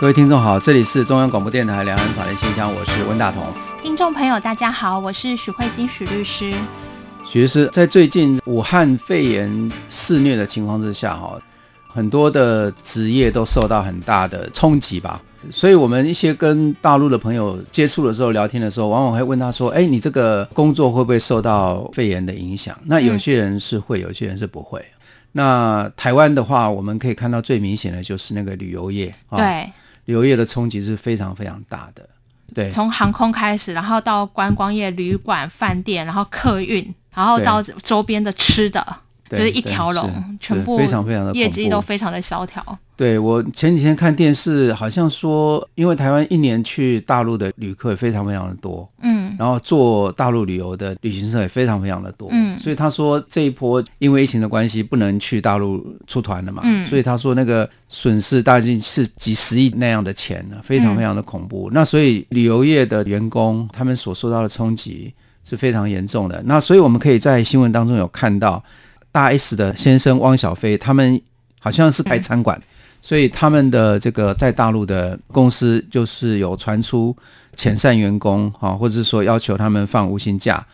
各位听众好，这里是中央广播电台两岸法律信箱，我是温大同。听众朋友大家好，我是许慧金许律师。许律师，在最近武汉肺炎肆虐的情况之下，哈，很多的职业都受到很大的冲击吧。所以，我们一些跟大陆的朋友接触的时候，聊天的时候，往往会问他说：“哎，你这个工作会不会受到肺炎的影响？”那有些人是会，有些人是不会。那台湾的话，我们可以看到最明显的就是那个旅游业，对。旅游业的冲击是非常非常大的，对，从航空开始，然后到观光业、旅馆、饭店，然后客运，然后到周边的吃的，就是一条龙，全部非常非常的业绩都非常的萧条。对，我前几天看电视，好像说，因为台湾一年去大陆的旅客也非常非常的多，嗯，然后做大陆旅游的旅行社也非常非常的多，嗯，所以他说这一波因为疫情的关系不能去大陆出团了嘛，嗯，所以他说那个损失大概是几十亿那样的钱呢，非常非常的恐怖。嗯，那所以旅游业的员工他们所受到的冲击是非常严重的。那所以我们可以在新闻当中有看到大 S 的先生汪小菲，他们好像是开餐馆。嗯所以他们的这个在大陆的公司就是有传出遣散员工哈，或者是说要求他们放无薪假，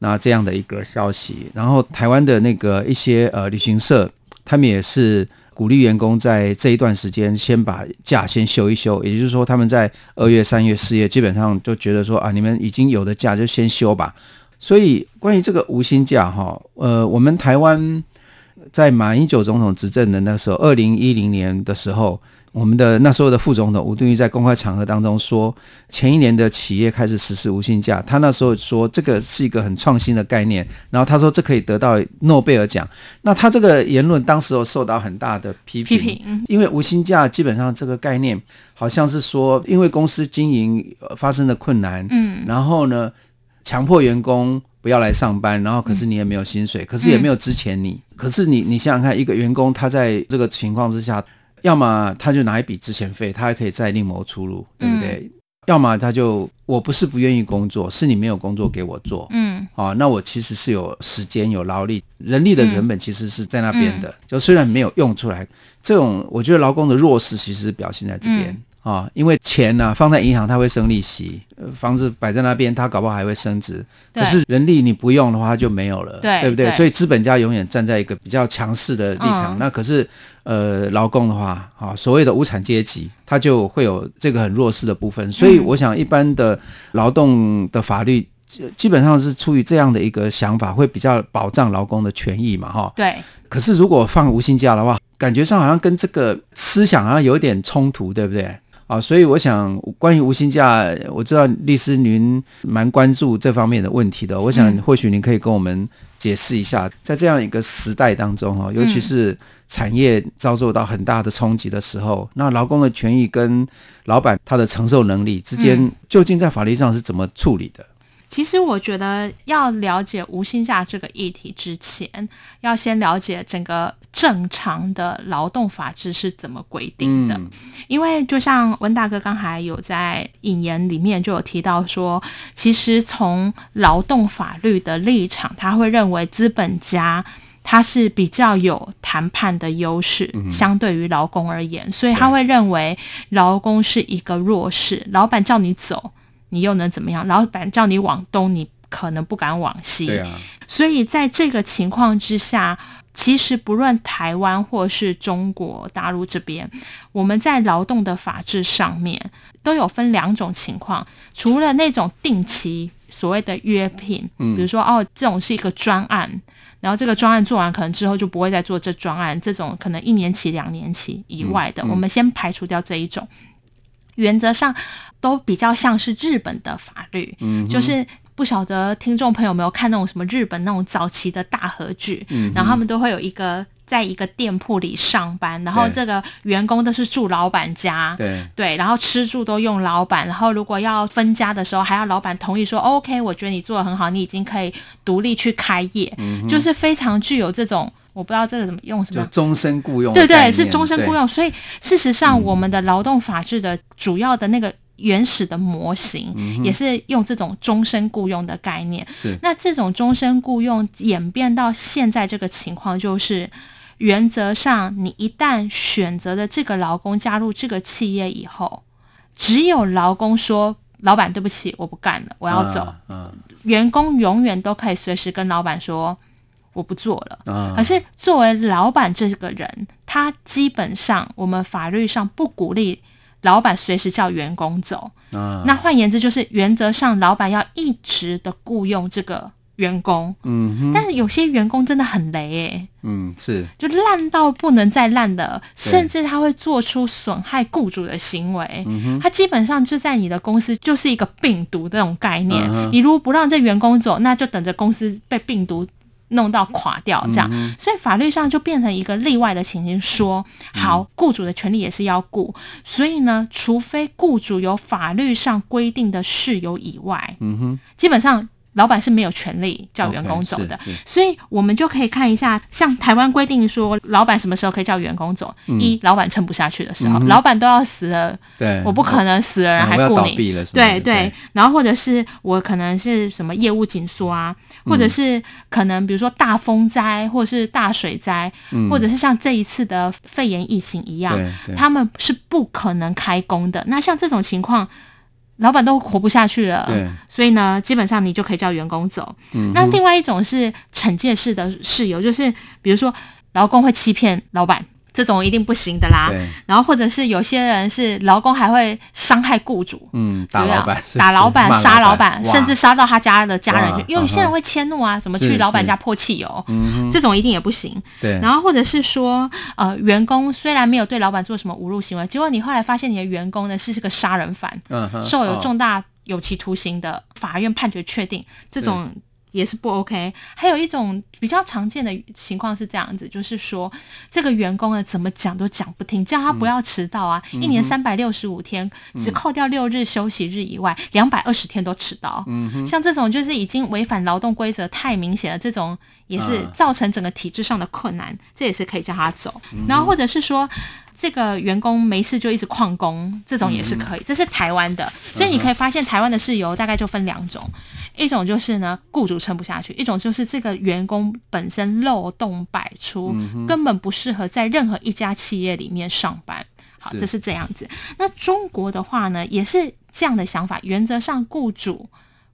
那这样的一个消息。然后台湾的那个一些呃旅行社，他们也是鼓励员工在这一段时间先把假先休一休，也就是说他们在二月、三月、四月基本上就觉得说啊，你们已经有的假就先休吧。所以关于这个无薪假哈，呃，我们台湾。在马英九总统执政的那时候，二零一零年的时候，我们的那时候的副总统吴敦义在公开场合当中说，前一年的企业开始实施无薪假，他那时候说这个是一个很创新的概念，然后他说这可以得到诺贝尔奖。那他这个言论当时有受到很大的批评，批评，因为无薪假基本上这个概念好像是说，因为公司经营发生的困难，嗯，然后呢，强迫员工。不要来上班，然后可是你也没有薪水，嗯、可是也没有资遣你。嗯、可是你你想想看，一个员工他在这个情况之下，要么他就拿一笔之前费，他还可以再另谋出路，对不对？嗯、要么他就我不是不愿意工作，是你没有工作给我做。嗯，好、哦，那我其实是有时间、有劳力、人力的成本其实是在那边的，嗯、就虽然没有用出来，这种我觉得劳工的弱势其实表现在这边。嗯啊、哦，因为钱呢、啊、放在银行，它会生利息；房子摆在那边，它搞不好还会升值。可是人力你不用的话，它就没有了，对，对不对？对，所以资本家永远站在一个比较强势的立场。嗯、那可是，呃，劳工的话，啊、哦，所谓的无产阶级，他就会有这个很弱势的部分。所以，我想一般的劳动的法律，基本上是出于这样的一个想法，会比较保障劳工的权益嘛，哈、哦。对。可是，如果放无薪假的话，感觉上好像跟这个思想好像有点冲突，对不对？啊，所以我想，关于无薪假，我知道律师您蛮关注这方面的问题的。我想，或许您可以跟我们解释一下，在这样一个时代当中，哈，尤其是产业遭受到很大的冲击的时候，那劳工的权益跟老板他的承受能力之间，究竟在法律上是怎么处理的？其实我觉得要了解无薪假这个议题之前，要先了解整个正常的劳动法制是怎么规定的。嗯、因为就像温大哥刚才有在引言里面就有提到说，其实从劳动法律的立场，他会认为资本家他是比较有谈判的优势，嗯、相对于劳工而言，所以他会认为劳工是一个弱势，老板叫你走。你又能怎么样？老板叫你往东，你可能不敢往西。所以在这个情况之下，其实不论台湾或是中国大陆这边，我们在劳动的法制上面都有分两种情况。除了那种定期所谓的约聘，比如说哦，这种是一个专案，然后这个专案做完，可能之后就不会再做这专案，这种可能一年期、两年期以外的，我们先排除掉这一种。原则上都比较像是日本的法律，嗯、就是不晓得听众朋友有没有看那种什么日本那种早期的大合剧，嗯、然后他们都会有一个在一个店铺里上班，然后这个员工都是住老板家，对对，然后吃住都用老板，然后如果要分家的时候，还要老板同意说 OK，我觉得你做的很好，你已经可以独立去开业，嗯、就是非常具有这种。我不知道这个怎么用什么，就终身雇佣，对对，是终身雇佣。所以事实上，我们的劳动法制的主要的那个原始的模型，也是用这种终身雇佣的概念。是。那这种终身雇佣演变到现在这个情况，就是原则上，你一旦选择了这个劳工加入这个企业以后，只有劳工说：“老板，对不起，我不干了，我要走。”嗯。员工永远都可以随时跟老板说。我不做了。啊、可是作为老板这个人，他基本上我们法律上不鼓励老板随时叫员工走。啊、那换言之，就是原则上老板要一直的雇佣这个员工。嗯，但是有些员工真的很雷哎。嗯，是，就烂到不能再烂的，甚至他会做出损害雇主的行为。嗯哼，他基本上就在你的公司就是一个病毒这种概念。嗯、你如果不让这员工走，那就等着公司被病毒。弄到垮掉这样，嗯、所以法律上就变成一个例外的情形，说好，雇主的权利也是要顾，所以呢，除非雇主有法律上规定的事由以外，嗯哼，基本上。老板是没有权利叫员工走的，okay, 所以我们就可以看一下，像台湾规定说，老板什么时候可以叫员工走？嗯、一，老板撑不下去的时候，嗯、老板都要死了，对，我不可能死了人还雇你，对对，对，然后或者是我可能是什么业务紧缩啊，或者是可能比如说大风灾，或者是大水灾，嗯、或者是像这一次的肺炎疫情一样，他们是不可能开工的。那像这种情况。老板都活不下去了，对所以呢，基本上你就可以叫员工走。嗯、那另外一种是惩戒式的事由，就是比如说劳工会欺骗老板。这种一定不行的啦。然后或者是有些人是劳工还会伤害雇主，嗯，打老板，打老板，杀老板，甚至杀到他家的家人去。因为有些人会迁怒啊，什么去老板家泼汽油，这种一定也不行。对。然后或者是说，呃，员工虽然没有对老板做什么侮辱行为，结果你后来发现你的员工呢是个杀人犯，受有重大有期徒刑的，法院判决确定这种。也是不 OK，还有一种比较常见的情况是这样子，就是说这个员工呢怎么讲都讲不听，叫他不要迟到啊，嗯、一年三百六十五天，嗯、只扣掉六日休息日以外，两百二十天都迟到。像这种就是已经违反劳动规则太明显了，这种也是造成整个体制上的困难，这也是可以叫他走。然后或者是说。这个员工没事就一直旷工，这种也是可以。这是台湾的，所以你可以发现台湾的事由大概就分两种，一种就是呢，雇主撑不下去；一种就是这个员工本身漏洞百出，根本不适合在任何一家企业里面上班。好，这是这样子。那中国的话呢，也是这样的想法。原则上，雇主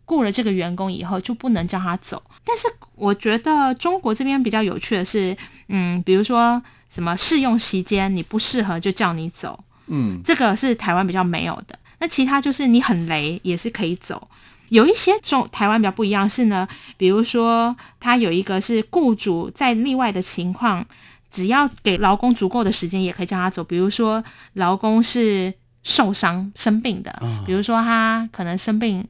雇了这个员工以后，就不能叫他走。但是我觉得中国这边比较有趣的是，嗯，比如说。什么试用期间你不适合就叫你走，嗯，这个是台湾比较没有的。那其他就是你很雷也是可以走。有一些中台湾比较不一样是呢，比如说他有一个是雇主在例外的情况，只要给劳工足够的时间也可以叫他走。比如说劳工是受伤生病的，比如说他可能生病，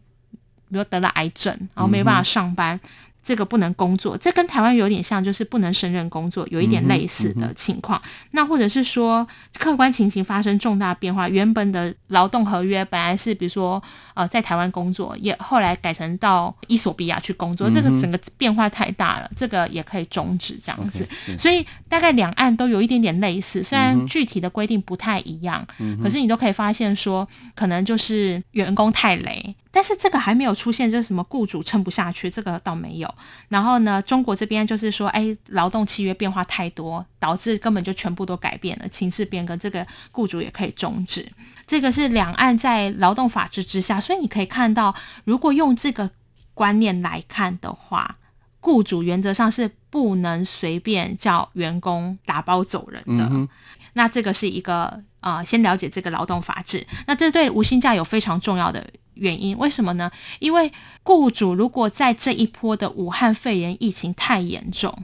比如得了癌症，然后没办法上班。嗯这个不能工作，这跟台湾有点像，就是不能胜任工作，有一点类似的情况。嗯嗯、那或者是说，客观情形发生重大变化，原本的劳动合约本来是，比如说，呃，在台湾工作，也后来改成到伊索比亚去工作，嗯、这个整个变化太大了，这个也可以终止这样子。Okay, 所以大概两岸都有一点点类似，虽然具体的规定不太一样，嗯、可是你都可以发现说，可能就是员工太雷。但是这个还没有出现，就是什么雇主撑不下去，这个倒没有。然后呢，中国这边就是说，哎，劳动契约变化太多，导致根本就全部都改变了，情势变更，这个雇主也可以终止。这个是两岸在劳动法制之下，所以你可以看到，如果用这个观念来看的话，雇主原则上是不能随便叫员工打包走人的。嗯、那这个是一个啊、呃，先了解这个劳动法制，那这对无薪假有非常重要的。原因为什么呢？因为雇主如果在这一波的武汉肺炎疫情太严重，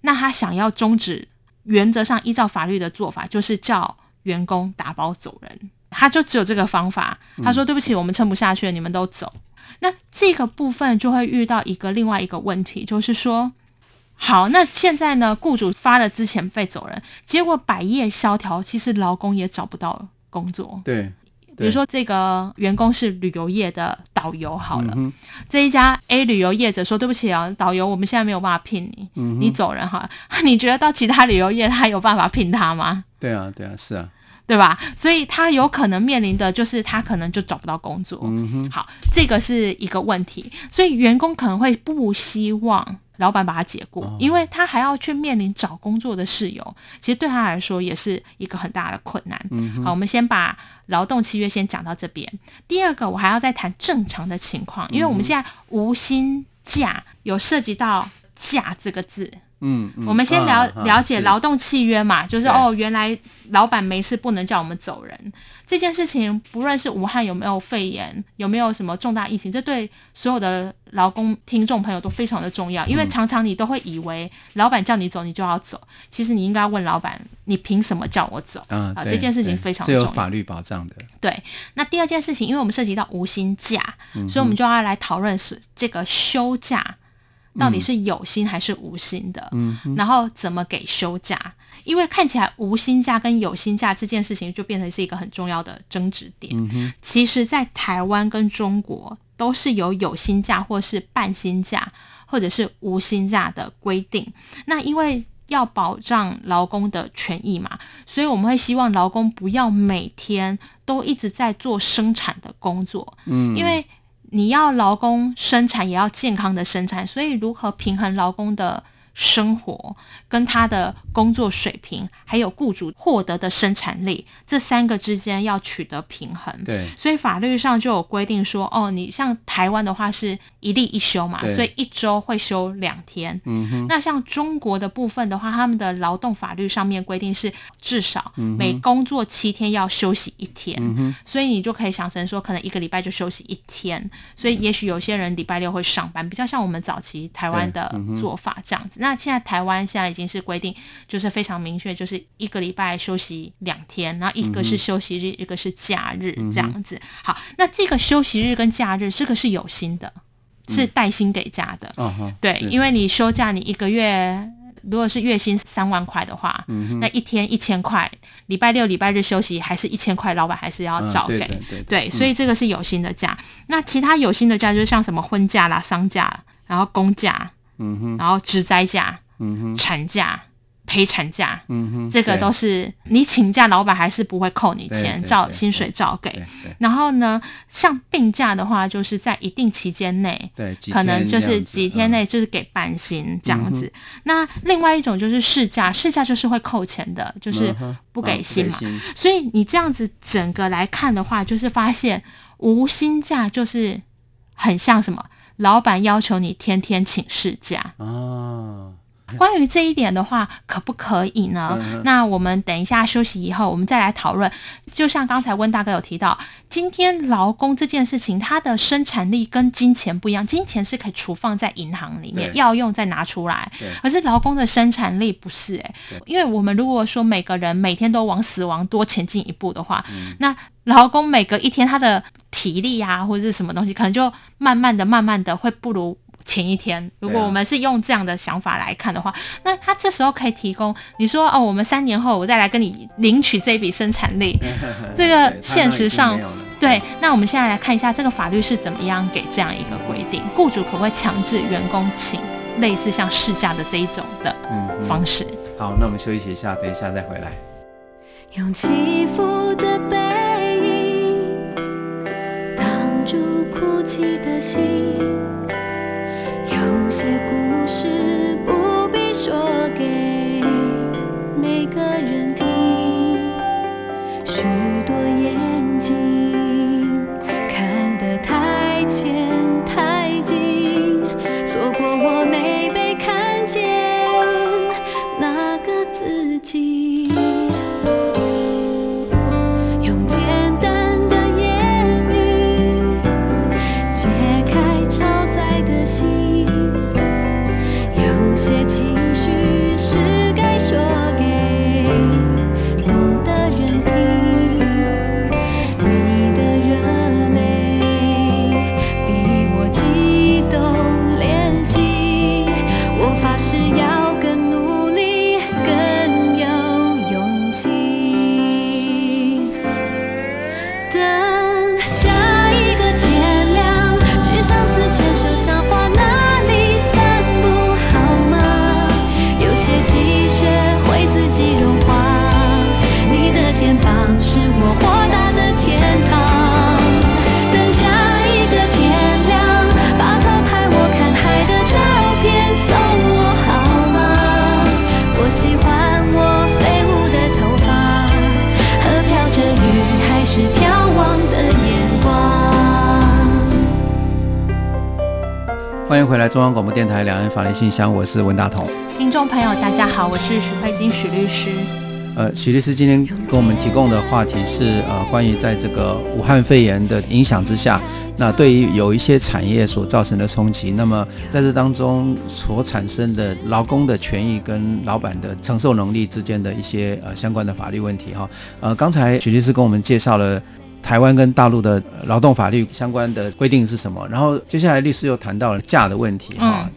那他想要终止，原则上依照法律的做法就是叫员工打包走人，他就只有这个方法。他说：“对不起，我们撑不下去了，你们都走。”那这个部分就会遇到一个另外一个问题，就是说，好，那现在呢？雇主发了资遣费走人，结果百业萧条，其实劳工也找不到工作。对，比如说这个员工是旅游业的导游，好了，嗯、这一家 A 旅游业者说：“对不起啊，导游，我们现在没有办法聘你，嗯、你走人哈。”你觉得到其他旅游业他有办法聘他吗？对啊，对啊，是啊，对吧？所以他有可能面临的就是他可能就找不到工作。嗯哼，好，这个是一个问题，所以员工可能会不希望。老板把他解雇，因为他还要去面临找工作的事由，其实对他来说也是一个很大的困难。好，我们先把劳动契约先讲到这边。第二个，我还要再谈正常的情况，因为我们现在无薪假有涉及到“假”这个字。嗯，嗯，我们先了、啊、了解劳动契约嘛，是就是哦，原来老板没事不能叫我们走人这件事情，不论是武汉有没有肺炎，有没有什么重大疫情，这对所有的劳工听众朋友都非常的重要，因为常常你都会以为老板叫你走你就要走，其实你应该问老板，你凭什么叫我走？啊，这件事情非常重要，这有法律保障的。对，那第二件事情，因为我们涉及到无薪假，嗯、所以我们就要来讨论是这个休假。到底是有薪还是无薪的？嗯，然后怎么给休假？因为看起来无薪假跟有薪假这件事情就变成是一个很重要的争执点。嗯哼，其实，在台湾跟中国都是有有薪假或是半薪假或者是无薪假的规定。那因为要保障劳工的权益嘛，所以我们会希望劳工不要每天都一直在做生产的工作。嗯，因为。你要劳工生产，也要健康的生产，所以如何平衡劳工的生活跟他的工作水平，还有雇主获得的生产力，这三个之间要取得平衡。对，所以法律上就有规定说，哦，你像台湾的话是一例一休嘛，所以一周会休两天。嗯哼。那像中国的部分的话，他们的劳动法律上面规定是至少每工作七天要休息一天。嗯哼。所以你就可以想成说，可能一个礼拜就休息一天。所以也许有些人礼拜六会上班，比较像我们早期台湾的做法这样子。那现在台湾现在已经是规定，就是非常明确，就是一个礼拜休息两天，然后一个是休息日，嗯、一个是假日这样子。好，那这个休息日跟假日，这个是有薪的，嗯、是带薪给假的。嗯、对，因为你休假，你一个月如果是月薪三万块的话，嗯、那一天一千块，礼拜六、礼拜日休息还是一千块，老板还是要照给。啊、对，对，对，对，所以这个是有薪的假。嗯、那其他有薪的假，就是像什么婚假啦、丧假，然后公假。嗯哼，然后职灾假、嗯哼，产假、陪产假，嗯哼，这个都是你请假，老板还是不会扣你钱，照薪水照给。然后呢，像病假的话，就是在一定期间内，对，可能就是几天内就是给半薪这样子。那另外一种就是事假，事假就是会扣钱的，就是不给薪嘛。所以你这样子整个来看的话，就是发现无薪假就是很像什么？老板要求你天天请事假啊。关于这一点的话，可不可以呢？嗯、那我们等一下休息以后，我们再来讨论。就像刚才温大哥有提到，今天劳工这件事情，它的生产力跟金钱不一样，金钱是可以储放在银行里面，要用再拿出来。可是劳工的生产力不是哎、欸，因为我们如果说每个人每天都往死亡多前进一步的话，嗯、那劳工每隔一天他的体力啊，或者是什么东西，可能就慢慢的、慢慢的会不如前一天。如果我们是用这样的想法来看的话，啊、那他这时候可以提供，你说哦，我们三年后我再来跟你领取这笔生产力，这个现实上对。那我们现在来看一下这个法律是怎么样给这样一个规定，雇主可不可以强制员工请类似像事假的这一种的方式？嗯嗯、好，那我们休息一下，等一下再回来。用起伏的背哭泣的心，有些故事欢迎回来中央广播电台两岸法律信箱，我是文大同。听众朋友，大家好，我是许慧金许律师。呃，许律师今天给我们提供的话题是呃，关于在这个武汉肺炎的影响之下，那对于有一些产业所造成的冲击，那么在这当中所产生的劳工的权益跟老板的承受能力之间的一些呃相关的法律问题哈。呃，刚才许律师跟我们介绍了。台湾跟大陆的劳动法律相关的规定是什么？然后接下来律师又谈到了假的问题哈，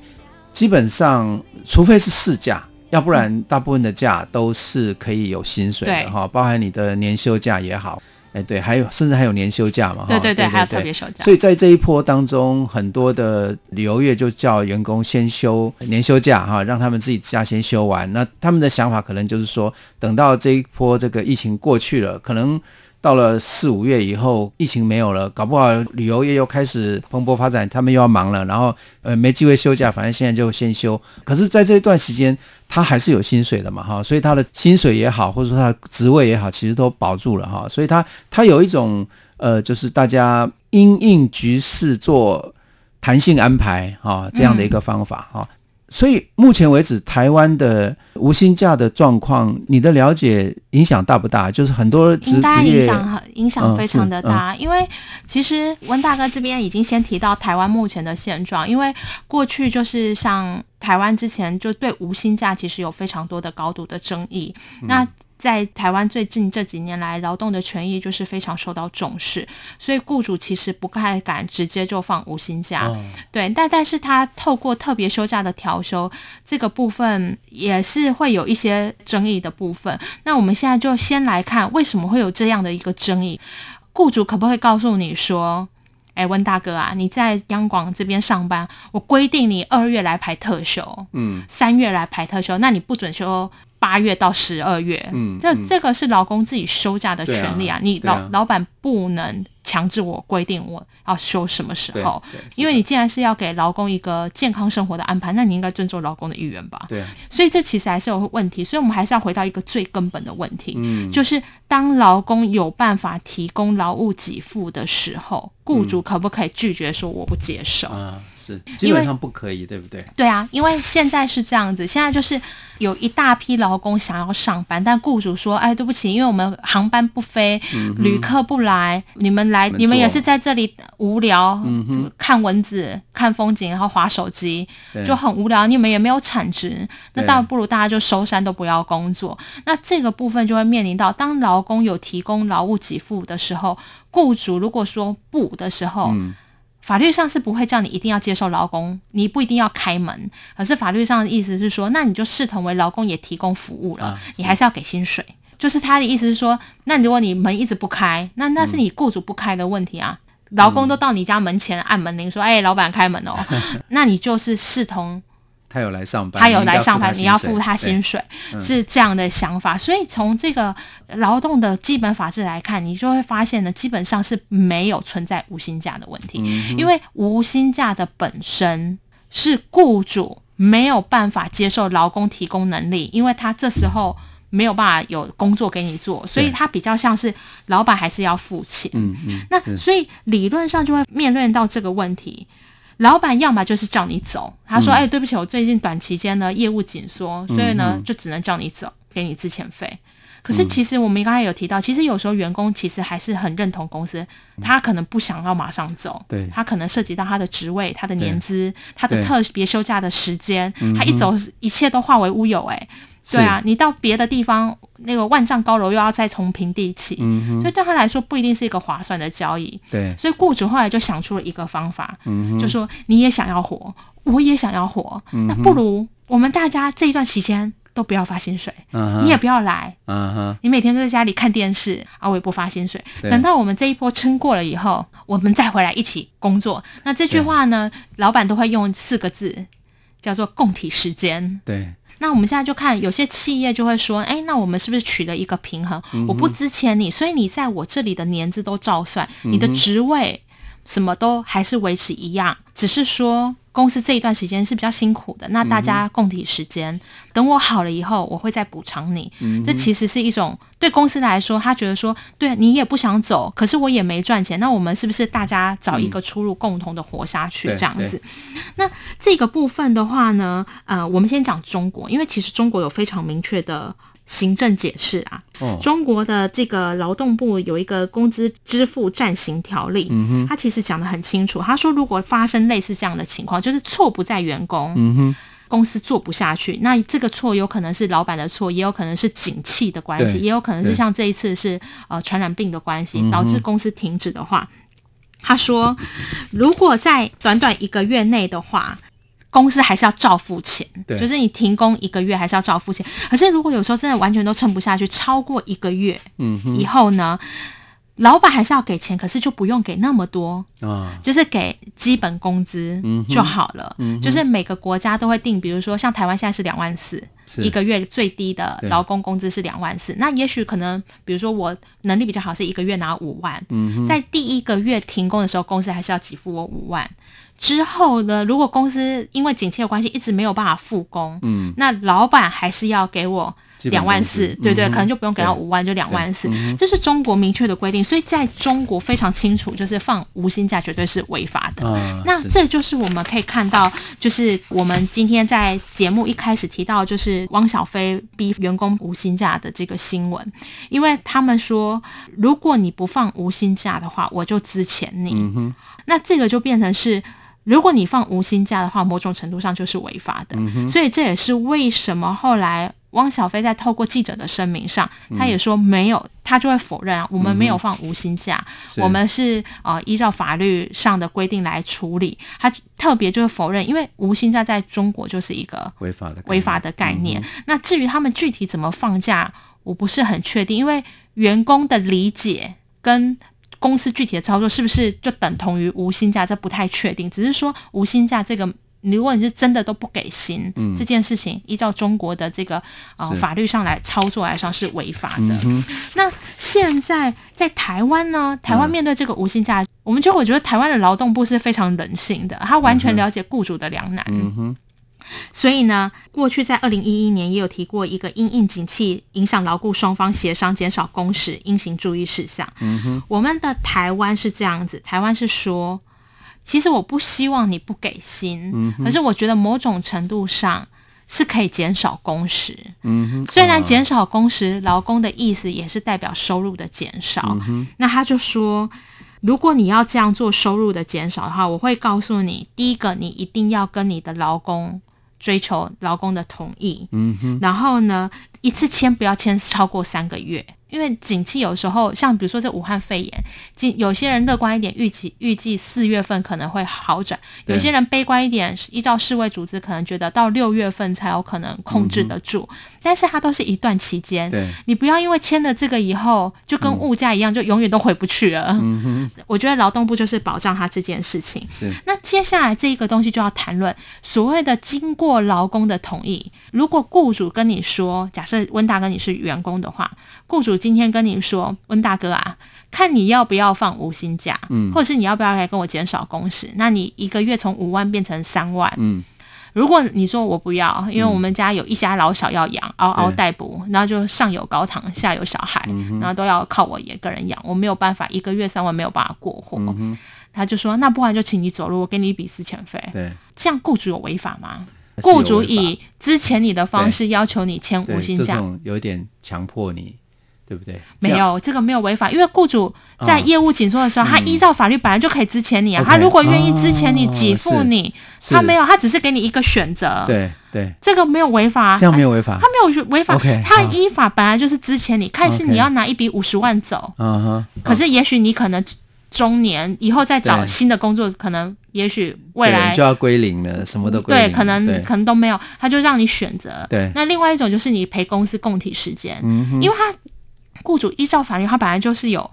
基本上除非是事假，要不然大部分的假都是可以有薪水的哈，包含你的年休假也好，哎对，还有甚至还有年休假嘛，对对对，还有特别休假。所以在这一波当中，很多的旅游业就叫员工先休年休假哈，让他们自己假先休完。那他们的想法可能就是说，等到这一波这个疫情过去了，可能。到了四五月以后，疫情没有了，搞不好旅游业又开始蓬勃发展，他们又要忙了，然后呃没机会休假，反正现在就先休。可是，在这一段时间，他还是有薪水的嘛，哈，所以他的薪水也好，或者说他的职位也好，其实都保住了哈。所以他他有一种呃，就是大家因应局势做弹性安排哈这样的一个方法哈。所以目前为止，台湾的无薪假的状况，你的了解影响大不大？就是很多职业应该影响很影响非常的大，嗯嗯、因为其实温大哥这边已经先提到台湾目前的现状，因为过去就是像台湾之前就对无薪假其实有非常多的高度的争议，嗯、那。在台湾最近这几年来，劳动的权益就是非常受到重视，所以雇主其实不太敢直接就放无薪假，哦、对，但但是他透过特别休假的调休这个部分也是会有一些争议的部分。那我们现在就先来看为什么会有这样的一个争议，雇主可不可以告诉你说，哎，温大哥啊，你在央广这边上班，我规定你二月来排特休，嗯，三月来排特休，那你不准休。八月到十二月，嗯，这这个是劳工自己休假的权利啊，你老老板不能强制我规定我要休什么时候，因为你既然是要给劳工一个健康生活的安排，那你应该尊重劳工的意愿吧？对，所以这其实还是有问题，所以我们还是要回到一个最根本的问题，嗯，就是当劳工有办法提供劳务给付的时候，雇主可不可以拒绝说我不接受？是，基本上不可以，对不对？对啊，因为现在是这样子，现在就是有一大批劳工想要上班，但雇主说：“哎，对不起，因为我们航班不飞，嗯、旅客不来，你们来，你们也是在这里无聊，嗯、看蚊子、看风景，然后划手机，就很无聊。你们也没有产值，那倒不如大家就收山，都不要工作。那这个部分就会面临到，当劳工有提供劳务给付的时候，雇主如果说不的时候。嗯法律上是不会叫你一定要接受劳工，你不一定要开门。可是法律上的意思是说，那你就视同为劳工也提供服务了，啊、你还是要给薪水。就是他的意思是说，那如果你门一直不开，那那是你雇主不开的问题啊。嗯、劳工都到你家门前按门铃说：“哎、老板开门哦。”那你就是视同。他有来上班，他有来上班，你要付他薪水，嗯、是这样的想法。所以从这个劳动的基本法制来看，你就会发现呢，基本上是没有存在无薪假的问题，嗯、因为无薪假的本身是雇主没有办法接受劳工提供能力，因为他这时候没有办法有工作给你做，所以他比较像是老板还是要付钱。嗯嗯，那所以理论上就会面临到这个问题。老板要么就是叫你走，他说：“哎，对不起，我最近短期间呢业务紧缩，所以呢就只能叫你走，给你资遣费。”可是其实我们刚才有提到，其实有时候员工其实还是很认同公司，他可能不想要马上走，对，他可能涉及到他的职位、他的年资、他的特别休假的时间，他一走一切都化为乌有。哎，对啊，你到别的地方。那个万丈高楼又要再从平地起，嗯、所以对他来说不一定是一个划算的交易。对，所以雇主后来就想出了一个方法，嗯、就说你也想要活，我也想要活，嗯、那不如我们大家这一段期间都不要发薪水，嗯、你也不要来，嗯、你每天都在家里看电视啊，我也不发薪水。等到我们这一波撑过了以后，我们再回来一起工作。那这句话呢，老板都会用四个字，叫做共体时间。对。那我们现在就看，有些企业就会说，哎，那我们是不是取了一个平衡？嗯、我不支遣你，所以你在我这里的年资都照算，嗯、你的职位什么都还是维持一样，只是说公司这一段时间是比较辛苦的，那大家共体时间，嗯、等我好了以后，我会再补偿你。嗯、这其实是一种对公司来说，他觉得说，对你也不想走，可是我也没赚钱，那我们是不是大家找一个出路，共同的活下去这样子？嗯、那这个部分的话呢，呃，我们先讲中国，因为其实中国有非常明确的。行政解释啊，哦、中国的这个劳动部有一个工资支付暂行条例，他其实讲得很清楚。他说，如果发生类似这样的情况，就是错不在员工，嗯哼，公司做不下去，那这个错有可能是老板的错，也有可能是景气的关系，也有可能是像这一次是呃传染病的关系，导致公司停止的话，嗯、他说，如果在短短一个月内的话。公司还是要照付钱，对就是你停工一个月还是要照付钱。可是如果有时候真的完全都撑不下去，超过一个月以后呢，老板还是要给钱，可是就不用给那么多，啊、就是给基本工资就好了。嗯、就是每个国家都会定，比如说像台湾现在是两万四一个月最低的劳工工资是两万四，那也许可能比如说我能力比较好，是一个月拿五万，嗯、在第一个月停工的时候，公司还是要给付我五万。之后呢，如果公司因为景气的关系一直没有办法复工，嗯，那老板还是要给我两万四，对对，可能就不用给到五万，就两万四，这是中国明确的规定，所以在中国非常清楚，就是放无薪假绝对是违法的。那这就是我们可以看到，就是我们今天在节目一开始提到，就是汪小菲逼员工无薪假的这个新闻，因为他们说，如果你不放无薪假的话，我就资遣你。那这个就变成是。如果你放无薪假的话，某种程度上就是违法的。嗯、所以这也是为什么后来汪小菲在透过记者的声明上，嗯、他也说没有，他就会否认啊，我们没有放无薪假，嗯、我们是呃依照法律上的规定来处理。他特别就是否认，因为无薪假在中国就是一个违法的违法的概念。嗯、那至于他们具体怎么放假，我不是很确定，因为员工的理解跟。公司具体的操作是不是就等同于无薪假？这不太确定。只是说无薪假这个，如果你是真的都不给薪，嗯、这件事情依照中国的这个呃法律上来操作来说是违法的。嗯、那现在在台湾呢？台湾面对这个无薪假，嗯、我们就会觉得台湾的劳动部是非常人性的，他完全了解雇主的两难。嗯所以呢，过去在二零一一年也有提过一个因应景气影响劳雇双方协商减少工时应行注意事项。嗯，我们的台湾是这样子，台湾是说，其实我不希望你不给薪，嗯，可是我觉得某种程度上是可以减少工时。嗯，虽然减少工时，劳工的意思也是代表收入的减少。嗯，那他就说，如果你要这样做收入的减少的话，我会告诉你，第一个，你一定要跟你的劳工。追求劳工的同意，然后呢，一次签不要签超过三个月。因为景气有时候像比如说这武汉肺炎，有些人乐观一点，预期预计四月份可能会好转；有些人悲观一点，依照世卫组织可能觉得到六月份才有可能控制得住。嗯、但是它都是一段期间，对你不要因为签了这个以后就跟物价一样，嗯、就永远都回不去了。嗯、我觉得劳动部就是保障他这件事情。是那接下来这一个东西就要谈论所谓的经过劳工的同意，如果雇主跟你说，假设温大哥你是员工的话，雇主。今天跟你说，温大哥啊，看你要不要放无薪假，嗯，或者是你要不要来跟我减少工时？那你一个月从五万变成三万，嗯，如果你说我不要，因为我们家有一家老小要养，嗷嗷待哺，然后就上有高堂，下有小孩，然后都要靠我一个人养，我没有办法一个月三万没有办法过活。他就说，那不然就请你走路，我给你一笔私遣费。对，这样雇主有违法吗？雇主以之前你的方式要求你签无薪假，有点强迫你。对不对？没有这个没有违法，因为雇主在业务紧缩的时候，他依照法律本来就可以支钱你啊。他如果愿意支钱你、给付你，他没有，他只是给你一个选择。对对，这个没有违法，这样没有违法，他没有违法。他依法本来就是支钱你，看是你要拿一笔五十万走。嗯哼。可是也许你可能中年以后再找新的工作，可能也许未来就要归零了，什么都归零。对，可能可能都没有，他就让你选择。对。那另外一种就是你陪公司共体时间，因为他。雇主依照法律，他本来就是有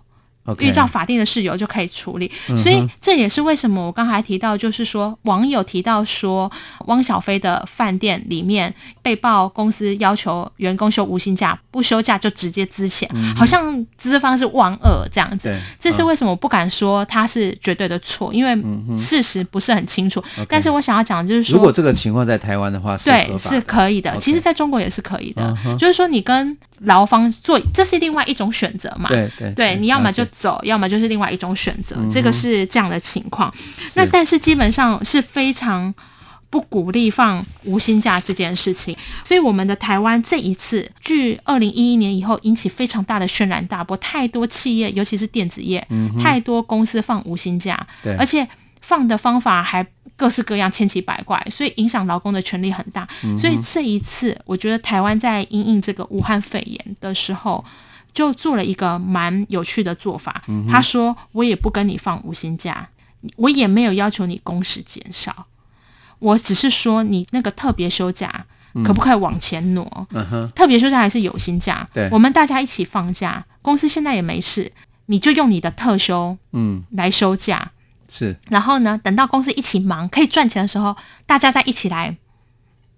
依照法定的事由就可以处理。所以这也是为什么我刚才提到，就是说网友提到说，汪小菲的饭店里面被曝公司要求员工休无薪假，不休假就直接资遣，嗯、好像资方是万恶这样子。这是为什么我不敢说他是绝对的错，因为事实不是很清楚。嗯、但是我想要讲的就是说，如果这个情况在台湾的话，对，是可以的。其实，在中国也是可以的，嗯、就是说你跟劳方做，这是另外一种选择嘛。对对，对，你要么就走，要么就是另外一种选择。嗯、这个是这样的情况。那但是基本上是非常不鼓励放无薪假这件事情。所以我们的台湾这一次，距二零一一年以后引起非常大的轩然大波，太多企业，尤其是电子业，嗯、太多公司放无薪假，对，而且放的方法还。各式各样，千奇百怪，所以影响劳工的权利很大。嗯、所以这一次，我觉得台湾在因应这个武汉肺炎的时候，就做了一个蛮有趣的做法。嗯、他说：“我也不跟你放无薪假，我也没有要求你工时减少，我只是说你那个特别休假可不可以往前挪？嗯、特别休假还是有薪假？对，我们大家一起放假，公司现在也没事，你就用你的特休，嗯，来休假。”是，然后呢，等到公司一起忙可以赚钱的时候，大家再一起来，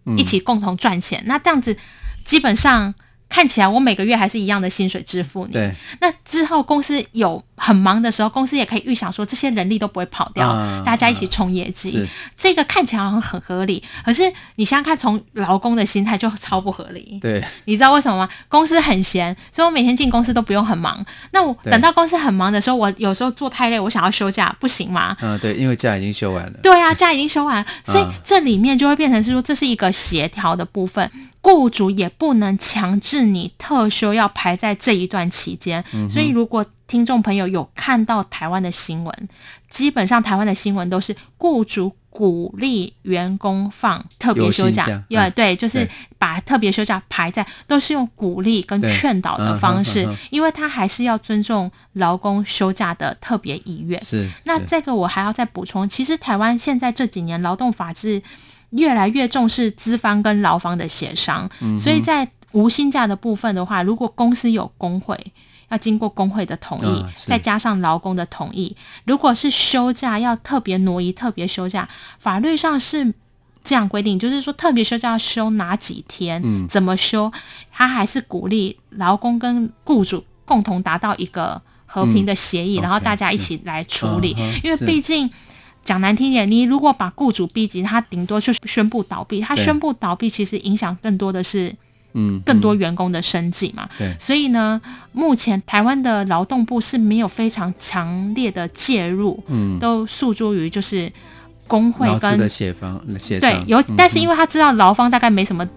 嗯、一起共同赚钱。那这样子，基本上。看起来我每个月还是一样的薪水支付你。对。那之后公司有很忙的时候，公司也可以预想说，这些人力都不会跑掉，啊、大家一起冲业绩。这个看起来好像很合理，可是你想想看，从劳工的心态就超不合理。对。你知道为什么吗？公司很闲，所以我每天进公司都不用很忙。那我等到公司很忙的时候，我有时候做太累，我想要休假，不行吗？嗯，对，因为假已经休完了。对啊，假已经休完了，所以这里面就会变成是说，这是一个协调的部分。雇主也不能强制你特休要排在这一段期间，嗯、所以如果听众朋友有看到台湾的新闻，基本上台湾的新闻都是雇主鼓励员工放特别休假，因为、嗯、对，就是把特别休假排在，都是用鼓励跟劝导的方式，嗯、因为他还是要尊重劳工休假的特别意愿。是，那这个我还要再补充，其实台湾现在这几年劳动法制。越来越重视资方跟劳方的协商，嗯、所以在无薪假的部分的话，如果公司有工会，要经过工会的同意，嗯、再加上劳工的同意，如果是休假要特别挪移、特别休假，法律上是这样规定，就是说特别休假要休哪几天，嗯、怎么休，他还是鼓励劳工跟雇主共同达到一个和平的协议，嗯、然后大家一起来处理，嗯、因为毕竟。讲难听点，你如果把雇主逼急，他顶多就宣布倒闭。他宣布倒闭，其实影响更多的是，嗯，更多员工的生计嘛。对、嗯，所以呢，目前台湾的劳动部是没有非常强烈的介入，嗯，都诉诸于就是工会跟的协方协。对，有，但是因为他知道劳方大概没什么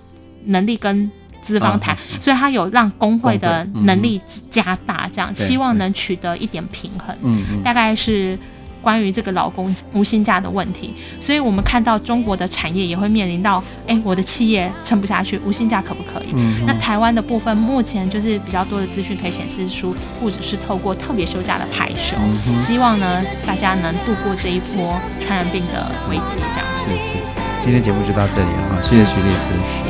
能力跟资方谈，嗯、所以他有让工会的能力加大，这样、嗯、希望能取得一点平衡。嗯嗯，大概是。关于这个老公无薪假的问题，所以我们看到中国的产业也会面临到，哎，我的企业撑不下去，无薪假可不可以？嗯、那台湾的部分目前就是比较多的资讯可以显示出，不只是透过特别休假的排休，嗯、希望呢大家能度过这一波传染病的危机。这样是是，今天节目就到这里了啊，谢谢徐律师，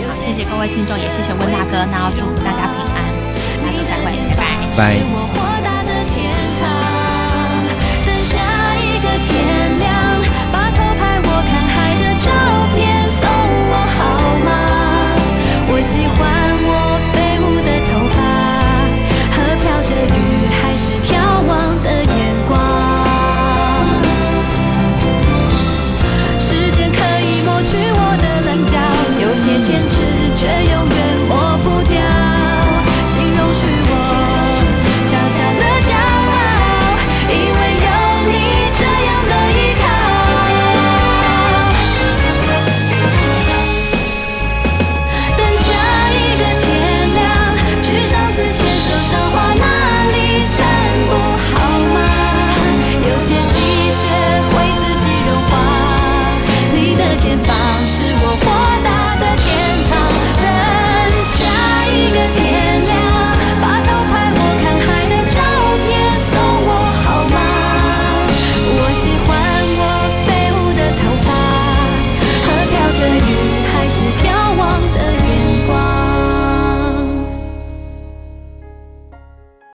好，谢谢各位听众，也谢谢温大哥，那要祝福大家平安，下次再会，拜拜。拜。